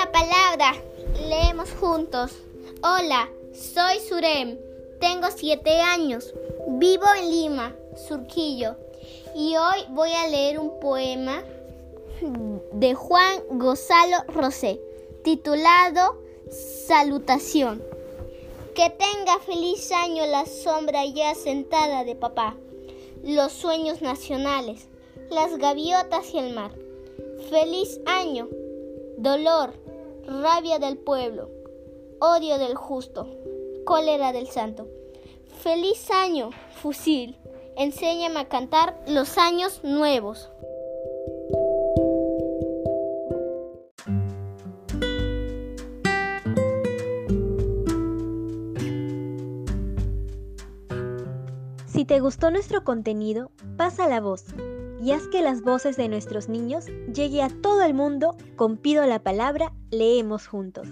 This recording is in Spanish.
la palabra. Leemos juntos. Hola, soy Surem. Tengo siete años. Vivo en Lima, Surquillo. Y hoy voy a leer un poema de Juan Gonzalo Rosé, titulado Salutación. Que tenga feliz año la sombra ya sentada de papá, los sueños nacionales, las gaviotas y el mar. Feliz año, dolor, rabia del pueblo, odio del justo, cólera del santo. Feliz año, fusil, enséñame a cantar los años nuevos. Si te gustó nuestro contenido, pasa la voz y haz que las voces de nuestros niños llegue a todo el mundo con Pido la Palabra, leemos juntos.